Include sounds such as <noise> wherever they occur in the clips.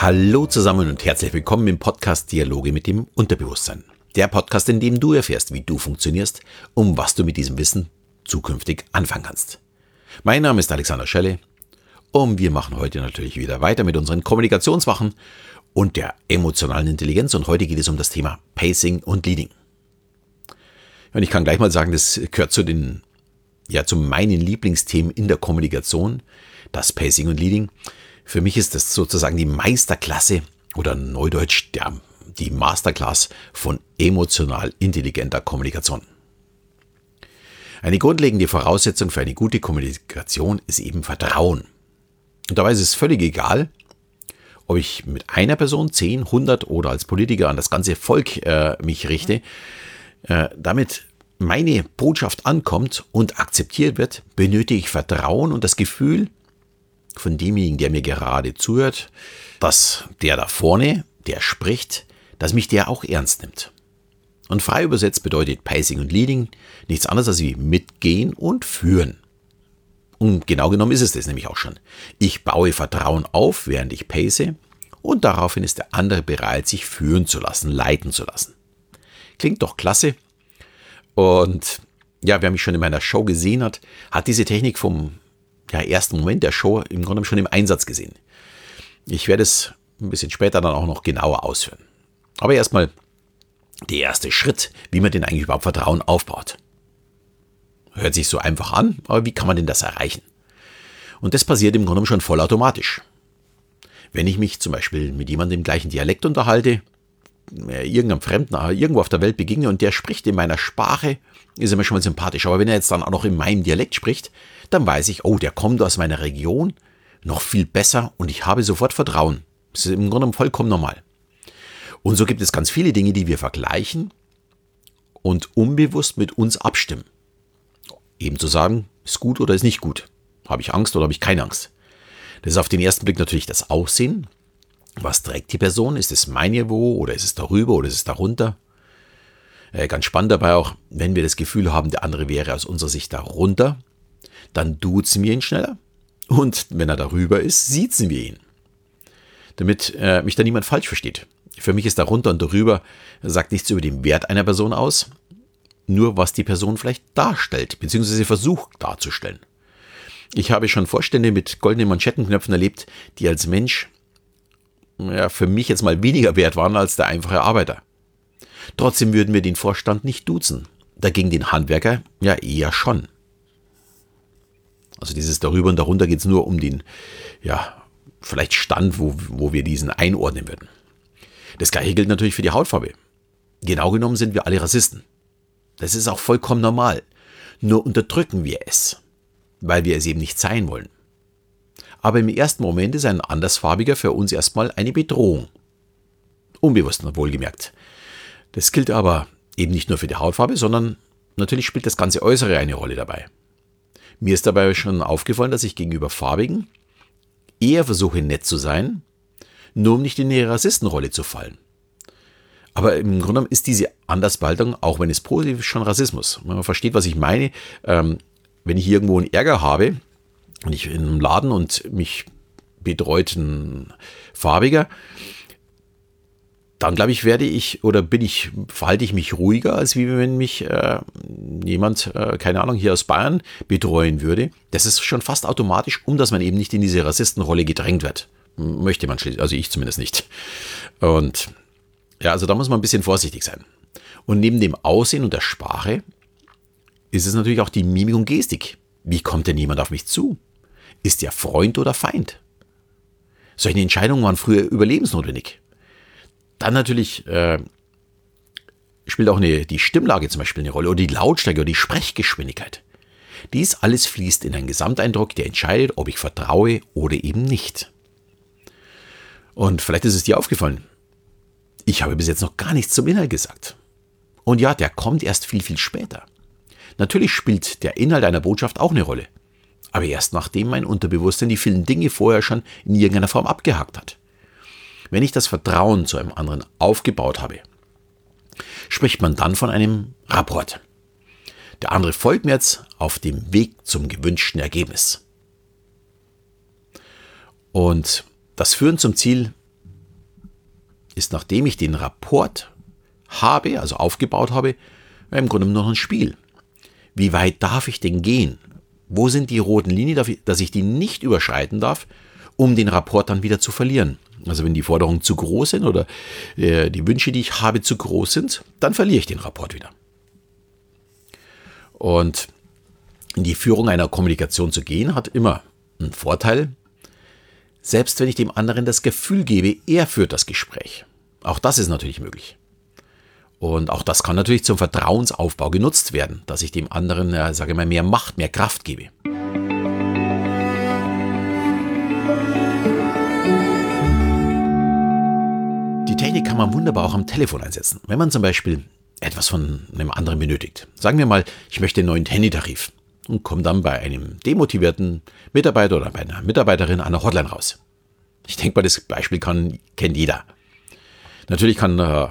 Hallo zusammen und herzlich willkommen im Podcast Dialoge mit dem Unterbewusstsein. Der Podcast, in dem du erfährst, wie du funktionierst, um was du mit diesem Wissen zukünftig anfangen kannst. Mein Name ist Alexander Schelle und wir machen heute natürlich wieder weiter mit unseren Kommunikationswachen und der emotionalen Intelligenz und heute geht es um das Thema Pacing und Leading. Und ich kann gleich mal sagen, das gehört zu den, ja, zu meinen Lieblingsthemen in der Kommunikation, das Pacing und Leading. Für mich ist das sozusagen die Meisterklasse oder neudeutsch der, die Masterclass von emotional intelligenter Kommunikation. Eine grundlegende Voraussetzung für eine gute Kommunikation ist eben Vertrauen. Und dabei ist es völlig egal, ob ich mit einer Person, 10, 100 oder als Politiker an das ganze Volk äh, mich richte. Äh, damit meine Botschaft ankommt und akzeptiert wird, benötige ich Vertrauen und das Gefühl, von demjenigen, der mir gerade zuhört, dass der da vorne, der spricht, dass mich der auch ernst nimmt. Und frei übersetzt bedeutet Pacing und Leading nichts anderes als wie mitgehen und führen. Und genau genommen ist es das nämlich auch schon. Ich baue Vertrauen auf, während ich pace, und daraufhin ist der andere bereit, sich führen zu lassen, leiten zu lassen. Klingt doch klasse. Und ja, wer mich schon in meiner Show gesehen hat, hat diese Technik vom ja, ersten Moment der Show im Grunde schon im Einsatz gesehen. Ich werde es ein bisschen später dann auch noch genauer ausführen. Aber erstmal der erste Schritt, wie man denn eigentlich überhaupt Vertrauen aufbaut. Hört sich so einfach an, aber wie kann man denn das erreichen? Und das passiert im Grunde schon vollautomatisch. Wenn ich mich zum Beispiel mit jemandem im gleichen Dialekt unterhalte, irgendeinem Fremden äh, irgendwo auf der Welt beginge und der spricht in meiner Sprache, ist er mir schon mal sympathisch. Aber wenn er jetzt dann auch noch in meinem Dialekt spricht, dann weiß ich, oh, der kommt aus meiner Region, noch viel besser und ich habe sofort Vertrauen. Das ist im Grunde vollkommen normal. Und so gibt es ganz viele Dinge, die wir vergleichen und unbewusst mit uns abstimmen. Eben zu sagen, ist gut oder ist nicht gut. Habe ich Angst oder habe ich keine Angst? Das ist auf den ersten Blick natürlich das Aussehen. Was trägt die Person? Ist es mein Niveau oder ist es darüber oder ist es darunter? Äh, ganz spannend dabei auch, wenn wir das Gefühl haben, der andere wäre aus unserer Sicht darunter, dann duzen wir ihn schneller. Und wenn er darüber ist, siezen wir ihn. Damit äh, mich da niemand falsch versteht. Für mich ist darunter und darüber sagt nichts über den Wert einer Person aus, nur was die Person vielleicht darstellt, beziehungsweise versucht darzustellen. Ich habe schon Vorstände mit goldenen Manschettenknöpfen erlebt, die als Mensch ja, für mich jetzt mal weniger wert waren als der einfache Arbeiter. Trotzdem würden wir den Vorstand nicht duzen, dagegen den Handwerker ja eher schon. Also dieses darüber und darunter geht es nur um den, ja, vielleicht Stand, wo, wo wir diesen einordnen würden. Das gleiche gilt natürlich für die Hautfarbe. Genau genommen sind wir alle Rassisten. Das ist auch vollkommen normal. Nur unterdrücken wir es, weil wir es eben nicht sein wollen. Aber im ersten Moment ist ein andersfarbiger für uns erstmal eine Bedrohung. Unbewusst wohlgemerkt. Das gilt aber eben nicht nur für die Hautfarbe, sondern natürlich spielt das ganze Äußere eine Rolle dabei. Mir ist dabei schon aufgefallen, dass ich gegenüber Farbigen eher versuche, nett zu sein, nur um nicht in die Rassistenrolle zu fallen. Aber im Grunde genommen ist diese Andersbaltung, auch wenn es positiv ist, schon Rassismus. Man versteht, was ich meine. Ähm, wenn ich irgendwo einen Ärger habe und ich in einem Laden und mich betreut ein Farbiger, dann glaube ich, werde ich oder bin ich, verhalte ich mich ruhiger, als wie wenn mich äh, jemand, äh, keine Ahnung, hier aus Bayern betreuen würde. Das ist schon fast automatisch, um dass man eben nicht in diese Rassistenrolle gedrängt wird. Möchte man schließlich, also ich zumindest nicht. Und ja, also da muss man ein bisschen vorsichtig sein. Und neben dem Aussehen und der Sprache ist es natürlich auch die Mimik und Gestik. Wie kommt denn jemand auf mich zu? Ist der Freund oder Feind? Solche Entscheidungen waren früher überlebensnotwendig. Dann natürlich äh, spielt auch eine, die Stimmlage zum Beispiel eine Rolle oder die Lautstärke oder die Sprechgeschwindigkeit. Dies alles fließt in einen Gesamteindruck, der entscheidet, ob ich vertraue oder eben nicht. Und vielleicht ist es dir aufgefallen, ich habe bis jetzt noch gar nichts zum Inhalt gesagt. Und ja, der kommt erst viel, viel später. Natürlich spielt der Inhalt einer Botschaft auch eine Rolle. Aber erst nachdem mein Unterbewusstsein die vielen Dinge vorher schon in irgendeiner Form abgehakt hat. Wenn ich das Vertrauen zu einem anderen aufgebaut habe, spricht man dann von einem Rapport. Der andere folgt mir jetzt auf dem Weg zum gewünschten Ergebnis. Und das Führen zum Ziel ist, nachdem ich den Rapport habe, also aufgebaut habe, im Grunde noch ein Spiel. Wie weit darf ich denn gehen? Wo sind die roten Linien, dass ich die nicht überschreiten darf, um den Rapport dann wieder zu verlieren? Also wenn die Forderungen zu groß sind oder äh, die Wünsche, die ich habe, zu groß sind, dann verliere ich den Rapport wieder. Und in die Führung einer Kommunikation zu gehen, hat immer einen Vorteil, selbst wenn ich dem anderen das Gefühl gebe, er führt das Gespräch. Auch das ist natürlich möglich. Und auch das kann natürlich zum Vertrauensaufbau genutzt werden, dass ich dem anderen, ja, sage mal, mehr Macht, mehr Kraft gebe. Die Technik kann man wunderbar auch am Telefon einsetzen. Wenn man zum Beispiel etwas von einem anderen benötigt. Sagen wir mal, ich möchte einen neuen Handytarif und komme dann bei einem demotivierten Mitarbeiter oder bei einer Mitarbeiterin an der Hotline raus. Ich denke mal, das Beispiel kann, kennt jeder. Natürlich kann, äh,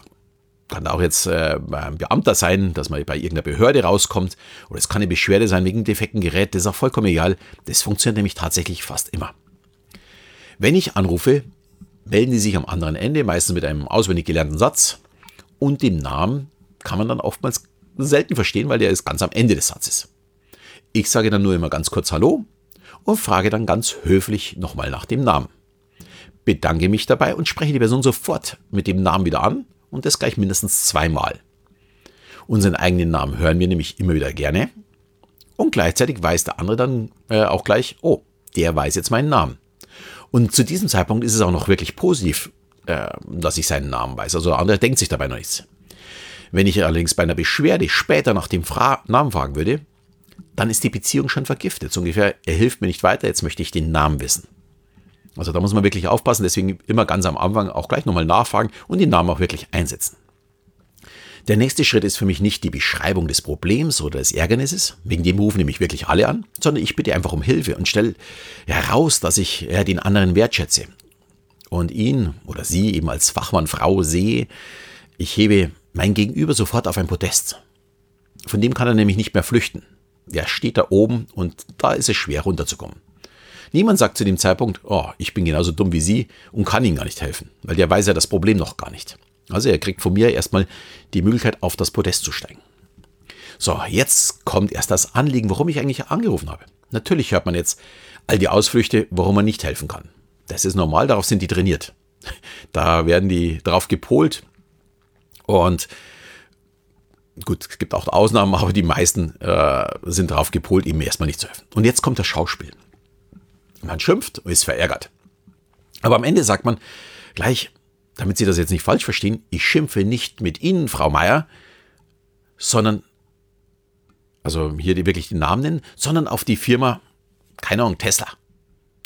kann auch jetzt äh, ein Beamter sein, dass man bei irgendeiner Behörde rauskommt. Oder es kann eine Beschwerde sein wegen defekten Gerät. Das ist auch vollkommen egal. Das funktioniert nämlich tatsächlich fast immer. Wenn ich anrufe, melden die sich am anderen Ende, meistens mit einem auswendig gelernten Satz und dem Namen kann man dann oftmals selten verstehen, weil der ist ganz am Ende des Satzes. Ich sage dann nur immer ganz kurz Hallo und frage dann ganz höflich nochmal nach dem Namen. Bedanke mich dabei und spreche die Person sofort mit dem Namen wieder an und das gleich mindestens zweimal. Unseren eigenen Namen hören wir nämlich immer wieder gerne und gleichzeitig weiß der andere dann äh, auch gleich, oh, der weiß jetzt meinen Namen. Und zu diesem Zeitpunkt ist es auch noch wirklich positiv, äh, dass ich seinen Namen weiß. Also der andere denkt sich dabei noch nichts. Wenn ich allerdings bei einer Beschwerde später nach dem Fra Namen fragen würde, dann ist die Beziehung schon vergiftet. So ungefähr, er hilft mir nicht weiter, jetzt möchte ich den Namen wissen. Also da muss man wirklich aufpassen, deswegen immer ganz am Anfang auch gleich nochmal nachfragen und den Namen auch wirklich einsetzen. Der nächste Schritt ist für mich nicht die Beschreibung des Problems oder des Ärgernisses, wegen dem rufen nämlich wirklich alle an, sondern ich bitte einfach um Hilfe und stelle heraus, dass ich den anderen wertschätze und ihn oder sie eben als Fachmann Frau sehe. Ich hebe mein Gegenüber sofort auf ein Podest. Von dem kann er nämlich nicht mehr flüchten. Der steht da oben und da ist es schwer runterzukommen. Niemand sagt zu dem Zeitpunkt, oh, ich bin genauso dumm wie Sie und kann Ihnen gar nicht helfen, weil der weiß ja das Problem noch gar nicht. Also er kriegt von mir erstmal die Möglichkeit, auf das Podest zu steigen. So, jetzt kommt erst das Anliegen, warum ich eigentlich angerufen habe. Natürlich hört man jetzt all die Ausflüchte, warum man nicht helfen kann. Das ist normal, darauf sind die trainiert. <laughs> Da werden die drauf gepolt, und gut, es gibt auch Ausnahmen, <laughs> aber die meisten äh, sind darauf gepolt, ihm erstmal nicht zu helfen. Und jetzt kommt das Schauspiel. Man schimpft und ist verärgert. Aber am Ende sagt man gleich, damit Sie das jetzt nicht falsch verstehen, ich schimpfe nicht mit Ihnen, Frau Meier, sondern, also hier wirklich den Namen nennen, sondern auf die Firma, keine Ahnung, Tesla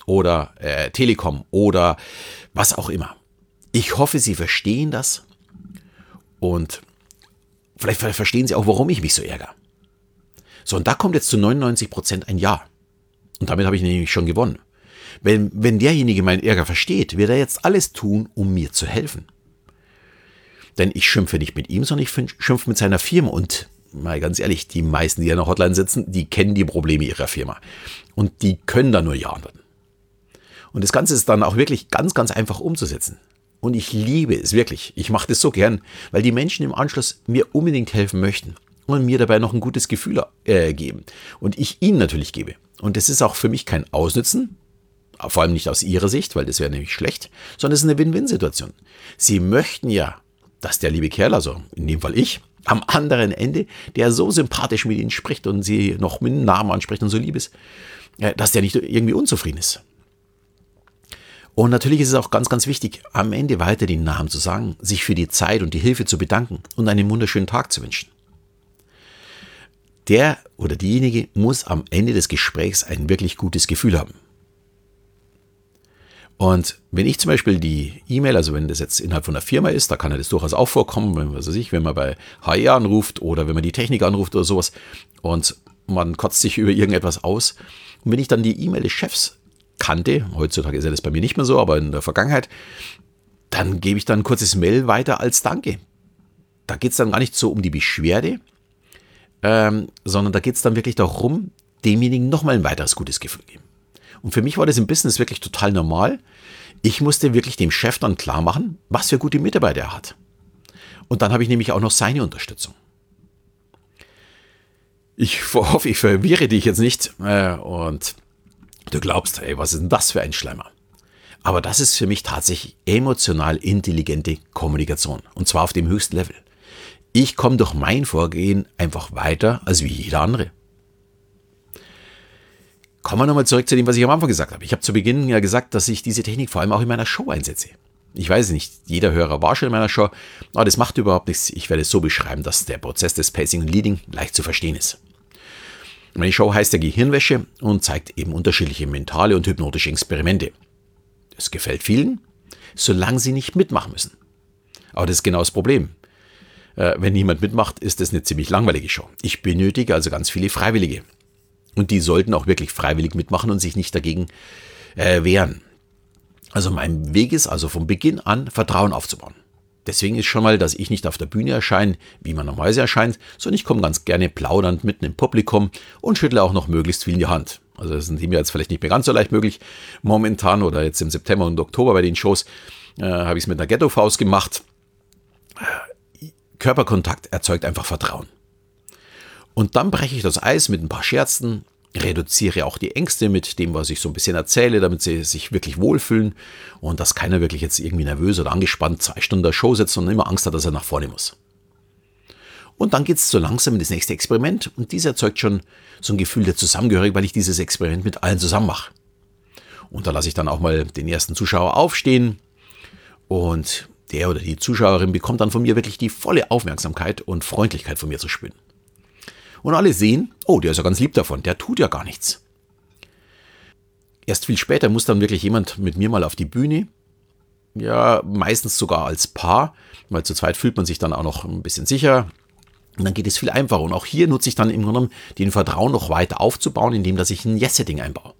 oder äh, Telekom oder was auch immer. Ich hoffe, Sie verstehen das und vielleicht verstehen Sie auch, warum ich mich so ärgere. So, und da kommt jetzt zu 99 Prozent ein Ja. Und damit habe ich nämlich schon gewonnen. Wenn, wenn derjenige meinen Ärger versteht, wird er jetzt alles tun, um mir zu helfen. Denn ich schimpfe nicht mit ihm, sondern ich schimpfe mit seiner Firma. Und mal ganz ehrlich, die meisten, die an der Hotline sitzen, die kennen die Probleme ihrer Firma. Und die können da nur Ja antworten. Und das Ganze ist dann auch wirklich ganz, ganz einfach umzusetzen. Und ich liebe es wirklich. Ich mache das so gern, weil die Menschen im Anschluss mir unbedingt helfen möchten und mir dabei noch ein gutes Gefühl äh, geben. Und ich ihnen natürlich gebe. Und das ist auch für mich kein Ausnützen, vor allem nicht aus ihrer Sicht, weil das wäre nämlich schlecht, sondern es ist eine Win-Win-Situation. Sie möchten ja, dass der liebe Kerl, also in dem Fall ich, am anderen Ende, der so sympathisch mit ihnen spricht und sie noch mit dem Namen anspricht und so lieb ist, dass der nicht irgendwie unzufrieden ist. Und natürlich ist es auch ganz, ganz wichtig, am Ende weiter den Namen zu sagen, sich für die Zeit und die Hilfe zu bedanken und einen wunderschönen Tag zu wünschen. Der oder diejenige muss am Ende des Gesprächs ein wirklich gutes Gefühl haben. Und wenn ich zum Beispiel die E-Mail, also wenn das jetzt innerhalb von der Firma ist, da kann ja das durchaus auch vorkommen, wenn, was weiß ich, wenn man bei HR anruft oder wenn man die Technik anruft oder sowas und man kotzt sich <laughs> über irgendetwas aus. Und wenn ich dann die E-Mail des Chefs kannte, heutzutage ist ja das bei mir nicht mehr so, aber in der Vergangenheit, dann gebe ich dann ein kurzes Mail weiter als Danke. Da geht es dann gar nicht so um die Beschwerde, ähm, sondern da geht es dann wirklich darum, demjenigen nochmal ein weiteres gutes Gefühl geben. Und für mich war das im Business wirklich total normal. Ich musste wirklich dem Chef dann klar machen, was für gute Mitarbeiter er hat. Und dann habe ich nämlich auch noch seine Unterstützung. Ich <laughs> hoffe, ich verwirre dich jetzt nicht äh, und du glaubst, ey, was ist denn das für ein Schleimer? Aber das ist für mich tatsächlich emotional intelligente Kommunikation. Und zwar auf dem höchsten Level. Ich komme durch mein Vorgehen einfach weiter als wie jeder andere. Kommen wir nochmal zurück zu dem, was ich am Anfang gesagt habe. Ich habe zu Beginn ja gesagt, dass ich diese Technik vor allem auch in meiner Show einsetze. Ich weiß nicht, jeder Hörer war schon in meiner Show, aber das macht überhaupt nichts. Ich werde es so beschreiben, dass der Prozess des Pacing und Leading leicht zu verstehen ist. Meine Show heißt ja Gehirnwäsche und zeigt eben unterschiedliche mentale und hypnotische Experimente. Es gefällt vielen, solange sie nicht mitmachen müssen. Aber das ist genau das Problem. Äh, wenn niemand mitmacht, ist das eine ziemlich langweilige Show. Ich benötige also ganz viele Freiwillige. Und die sollten auch wirklich freiwillig mitmachen und sich nicht dagegen äh, wehren. Also mein Weg ist also von Beginn an Vertrauen aufzubauen. Deswegen ist schon mal, dass ich nicht auf der Bühne erscheine, wie man normalerweise erscheint, sondern ich komme ganz gerne plaudernd mitten im Publikum und schüttle auch noch möglichst viel in die Hand. Also das ist mir jetzt vielleicht nicht mehr ganz so leicht möglich. Momentan oder jetzt im September und Oktober bei den Shows äh, habe ich es mit einer Ghetto-Faust gemacht. Körperkontakt erzeugt einfach Vertrauen. Und dann breche ich das Eis mit ein paar Scherzen, reduziere auch die Ängste mit dem, was ich so ein bisschen erzähle, damit sie sich wirklich wohlfühlen und dass keiner wirklich jetzt irgendwie nervös oder angespannt zwei Stunden der Show sitzt und immer Angst hat, dass er nach vorne muss. Und dann geht es so langsam in das nächste Experiment und dies erzeugt schon so ein Gefühl der Zusammengehörigkeit, weil ich dieses Experiment mit allen zusammen mache. Und da lasse ich dann auch mal den ersten Zuschauer aufstehen und der oder die Zuschauerin bekommt dann von mir wirklich die volle Aufmerksamkeit und Freundlichkeit von mir zu spüren. Und alle sehen, oh, der ist ja ganz lieb davon, der tut ja gar nichts. Erst viel später muss dann wirklich jemand mit mir mal auf die Bühne. Ja, meistens sogar als Paar, weil zu zweit fühlt man sich dann auch noch ein bisschen sicher. Und dann geht es viel einfacher. Und auch hier nutze ich dann im Grunde genommen den Vertrauen noch weiter aufzubauen, indem dass ich ein Yes-Setting einbaue.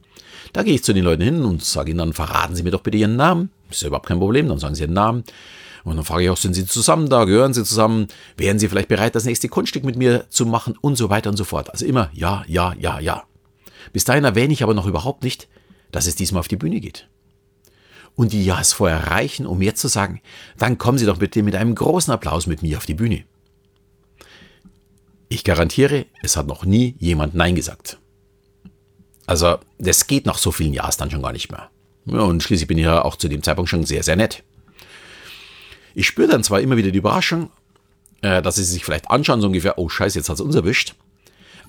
Da gehe ich zu den Leuten hin und sage ihnen dann, verraten Sie mir doch bitte Ihren Namen. Ist ja überhaupt kein Problem, dann sagen sie Ihren Namen. Und dann frage ich auch, sind Sie zusammen da? Gehören Sie zusammen? Wären Sie vielleicht bereit, das nächste Kunststück mit mir zu machen? Und so weiter und so fort. Also immer ja, ja, ja, ja. Bis dahin erwähne ich aber noch überhaupt nicht, dass es diesmal auf die Bühne geht. Und die Ja's vorher reichen, um jetzt zu sagen, dann kommen Sie doch bitte mit einem großen Applaus mit mir auf die Bühne. Ich garantiere, es hat noch nie jemand Nein gesagt. Also, das geht nach so vielen Jahren dann schon gar nicht mehr. Und schließlich bin ich ja auch zu dem Zeitpunkt schon sehr, sehr nett. Ich spüre dann zwar immer wieder die Überraschung, äh, dass sie sich vielleicht anschauen, so ungefähr, oh scheiße, jetzt hat es uns erwischt.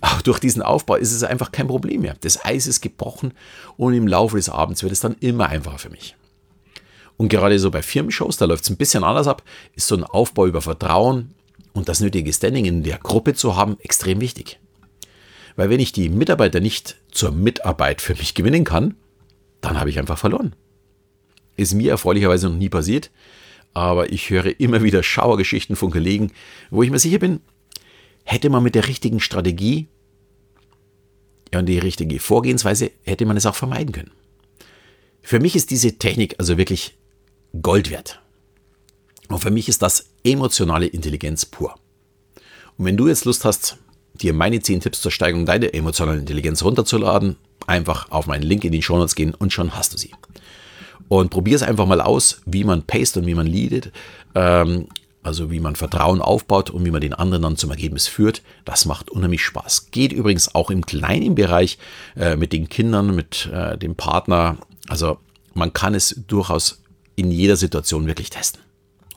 Aber durch diesen Aufbau ist es einfach kein Problem mehr. Das Eis ist gebrochen und im Laufe des Abends wird es dann immer einfacher für mich. Und gerade so bei Firmenshows, da läuft es ein bisschen anders ab, ist so ein Aufbau über Vertrauen und das nötige Standing in der Gruppe zu haben extrem wichtig. Weil wenn ich die Mitarbeiter nicht zur Mitarbeit für mich gewinnen kann, dann habe ich einfach verloren. Ist mir erfreulicherweise noch nie passiert aber ich höre immer wieder Schauergeschichten von Kollegen, wo ich mir sicher bin, hätte man mit der richtigen Strategie und die richtige Vorgehensweise, hätte man es auch vermeiden können. Für mich ist diese Technik also wirklich Gold wert. Und für mich ist das emotionale Intelligenz pur. Und wenn du jetzt Lust hast, dir meine 10 Tipps zur Steigerung deiner emotionalen Intelligenz runterzuladen, einfach auf meinen Link in die Show Notes gehen und schon hast du sie. Und probier es einfach mal aus, wie man paste und wie man leadet. Ähm, also wie man Vertrauen aufbaut und wie man den anderen dann zum Ergebnis führt. Das macht unheimlich Spaß. Geht übrigens auch im kleinen Bereich äh, mit den Kindern, mit äh, dem Partner. Also man kann es durchaus in jeder Situation wirklich testen.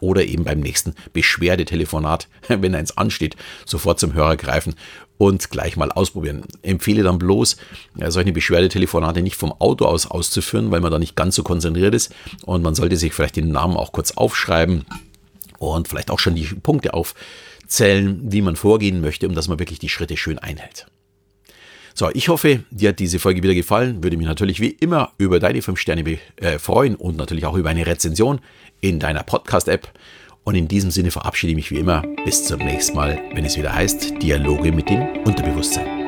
Oder eben beim nächsten Beschwerdetelefonat, <laughs> wenn eins ansteht, sofort zum Hörer greifen und gleich mal ausprobieren. Empfehle dann bloß, solche Beschwerdetelefonate nicht vom Auto aus auszuführen, weil man da nicht ganz so konzentriert ist. Und man sollte sich vielleicht den Namen auch kurz aufschreiben und vielleicht auch schon die Punkte aufzählen, wie man vorgehen möchte, um dass man wirklich die Schritte schön einhält. So, ich hoffe, dir hat diese Folge wieder gefallen. Würde mich natürlich wie immer über deine 5 Sterne äh, freuen und natürlich auch über eine Rezension in deiner Podcast-App. Und in diesem Sinne verabschiede ich mich wie immer. Bis zum nächsten Mal, wenn es wieder heißt Dialoge mit dem Unterbewusstsein.